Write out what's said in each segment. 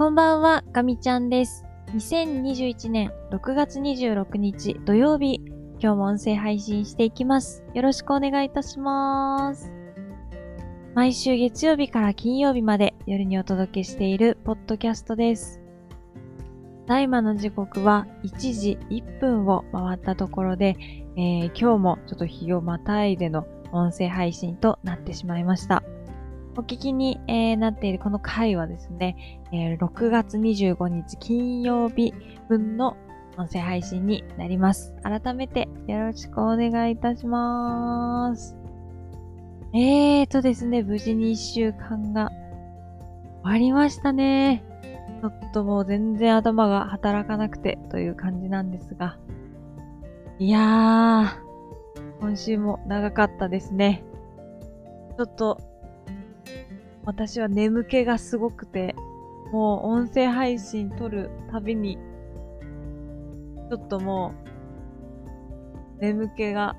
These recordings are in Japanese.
こんばんは、ガミちゃんです。2021年6月26日土曜日、今日も音声配信していきます。よろしくお願いいたします。毎週月曜日から金曜日まで夜にお届けしているポッドキャストです。大麻の時刻は1時1分を回ったところで、えー今日もちょっと日をまたいでの音声配信となってしまいました。お聞きに、えーなっているこの回はですね、えー6月25日金曜日分の音声配信になります。改めてよろしくお願いいたします。えーとですね、無事に1週間が終わりましたね。ちょっともう全然頭が働かなくてという感じなんですが。いやー、今週も長かったですね。ちょっと私は眠気がすごくて、もう音声配信撮るたびに、ちょっともう、眠気が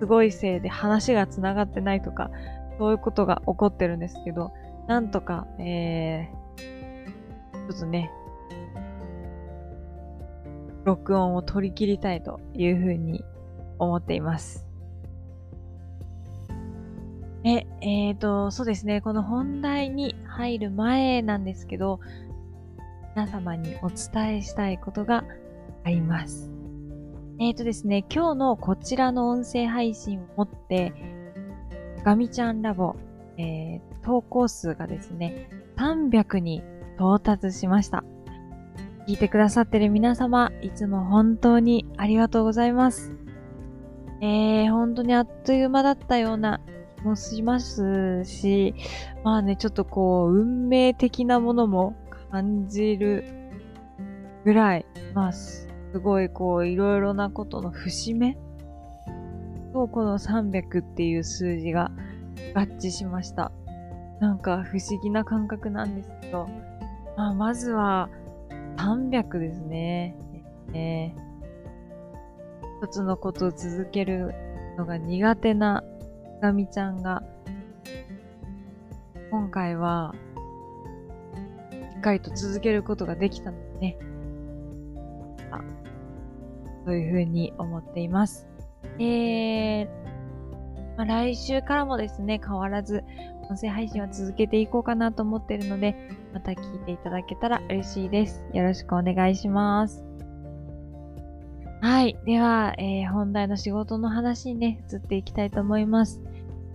すごいせいで話が繋がってないとか、そういうことが起こってるんですけど、なんとか、えー、ちょっとね、録音を取り切りたいというふうに思っています。え、えーと、そうですね、この本題に入る前なんですけど、皆様にお伝えしたいことがあります。えーとですね、今日のこちらの音声配信をもって、ガミちゃんラボ、えー投稿数がですね、300に到達しました。聞いてくださってる皆様、いつも本当にありがとうございます。えー、本当にあっという間だったようなもしますし、まあね、ちょっとこう、運命的なものも感じるぐらい、まあ、すごいこう、いろいろなことの節目と、この300っていう数字が合致しました。なんか不思議な感覚なんですけど、まあ、まずは300ですね。えー一つのことを続けるのが苦手なガミちゃんが、今回は、しっかりと続けることができたのでね。あそういうふうに思っています。えー、まあ、来週からもですね、変わらず、音声配信は続けていこうかなと思っているので、また聞いていただけたら嬉しいです。よろしくお願いします。はい。では、えー本題の仕事の話にね、移っていきたいと思います。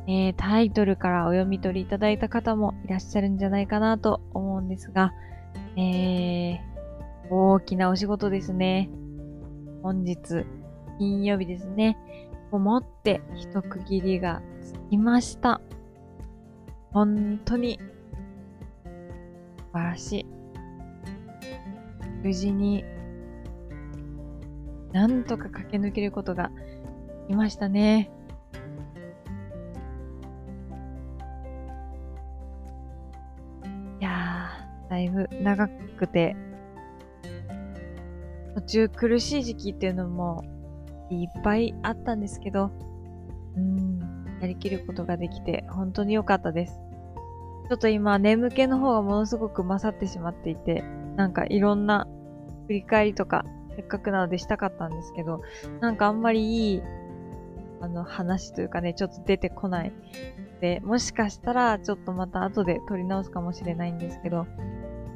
えータイトルからお読み取りいただいた方もいらっしゃるんじゃないかなと思うんですが、えー大きなお仕事ですね。本日、金曜日ですね。をもって一区切りがつきました。本当に素晴らしい。無事になんとか駆け抜けることができましたね。いや、だいぶ長くて、途中苦しい時期っていうのもいっぱいあったんですけど、うん、やりきることができて本当に良かったです。ちょっと今眠気の方がものすごく勝ってしまっていて、なんかいろんな振り返りとかせっかくなのでしたかったんですけど、なんかあんまりいい、あの話というかね、ちょっと出てこない。で、もしかしたらちょっとまた後で撮り直すかもしれないんですけど、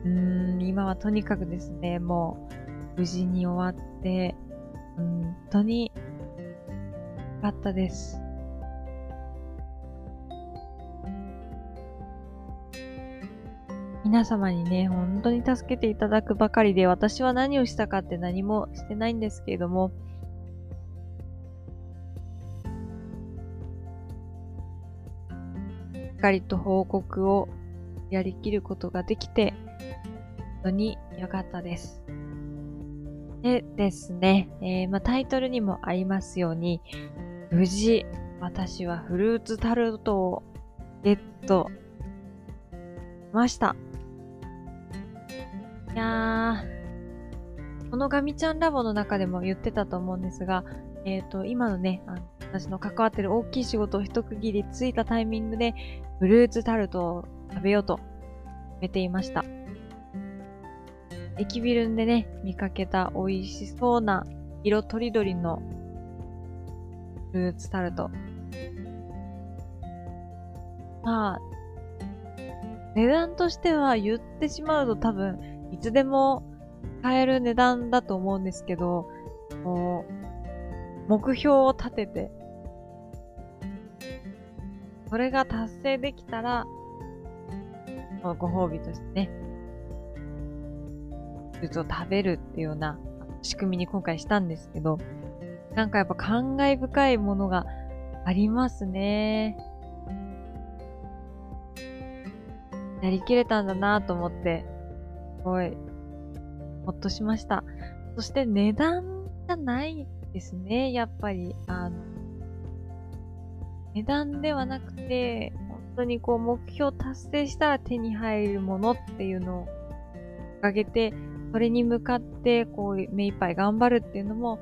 うーん、今はとにかくですね、もう無事に終わって、本当に良かったです。皆様にね、本当に助けていただくばかりで、私は何をしたかって何もしてないんですけれども、しっかりと報告をやりきることができて、本当に良かったです。でですね、えーまあ、タイトルにもありますように、無事、私はフルーツタルトをゲットしました。いやー、このガミちゃんラボの中でも言ってたと思うんですが、えっ、と、今のね、あの私の関わってる大きい仕事を一区切りついたタイミングで、フルーツタルトを食べようと決めていました。駅ビルンでね、見かけた美味しそうな色とりどりのフルーツタルト。まあ、値段としては言ってしまうと多分、いつでも買える値段だと思うんですけど、こう、目標を立てて、それが達成できたら、ご褒美としてね、フルーツを食べるっていうような仕組みに今回したんですけど、なんかやっぱ感慨深いものがありますね。やりきれたんだなと思って、ごい、ほっとしました。そして値段じゃないですね、やっぱり。あの、値段ではなくて、本当にこう目標達成したら手に入るものっていうのを掲げて、それに向かってこう目いっぱい頑張るっていうのも、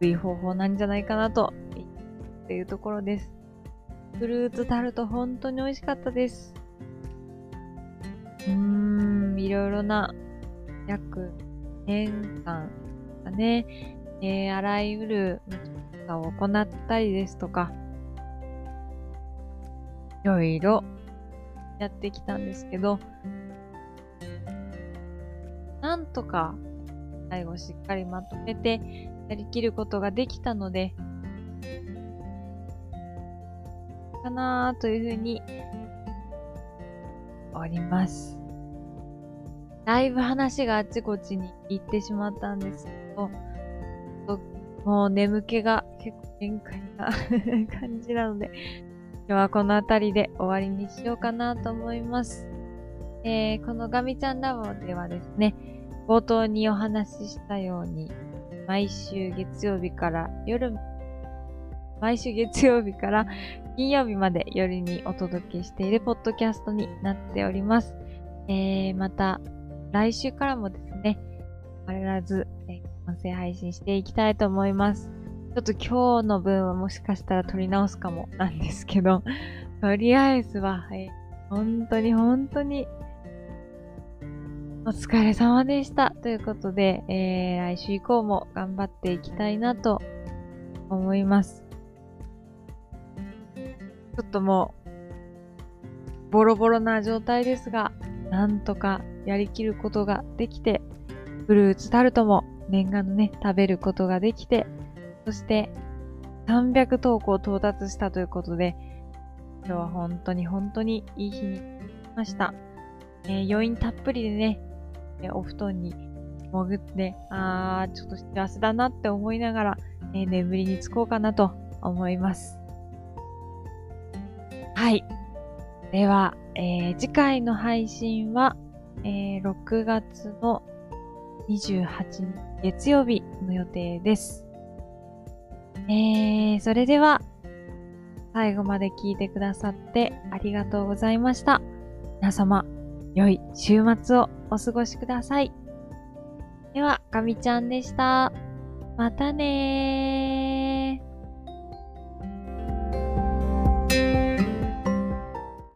いい方法なんじゃないかなと、っていうところです。フルーツタルト本当に美味しかったです。ろいろな約年間だね、えー、あらゆる調査を行ったりですとか、いろいろやってきたんですけど、なんとか最後しっかりまとめてやりきることができたので、かなというふうにおります。だいぶ話があちこちに行ってしまったんですけど、もう眠気が結構限界な 感じなので、今日はこの辺りで終わりにしようかなと思います。えー、このガミちゃんラボではですね、冒頭にお話ししたように、毎週月曜日から夜、毎週月曜日から金曜日まで夜にお届けしているポッドキャストになっております。えー、また、来週からもですね、変わらず、え、音声配信していきたいと思います。ちょっと今日の分はもしかしたら撮り直すかもなんですけど、とりあえずは、えー、本当に本当にお疲れ様でした。ということで、えー、来週以降も頑張っていきたいなと思います。ちょっともう、ボロボロな状態ですが、なんとかやりきることができて、フルーツタルトも念願のね、食べることができて、そして300投稿到達したということで、今日は本当に本当にいい日になりました。えー、余韻たっぷりでね、えお布団に潜って、あー、ちょっと幸せだなって思いながら、えー、眠りにつこうかなと思います。はい。では、えー、次回の配信は、えー、6月の28日月曜日の予定です。えー、それでは、最後まで聞いてくださってありがとうございました。皆様、良い週末をお過ごしください。では、かみちゃんでした。またねー。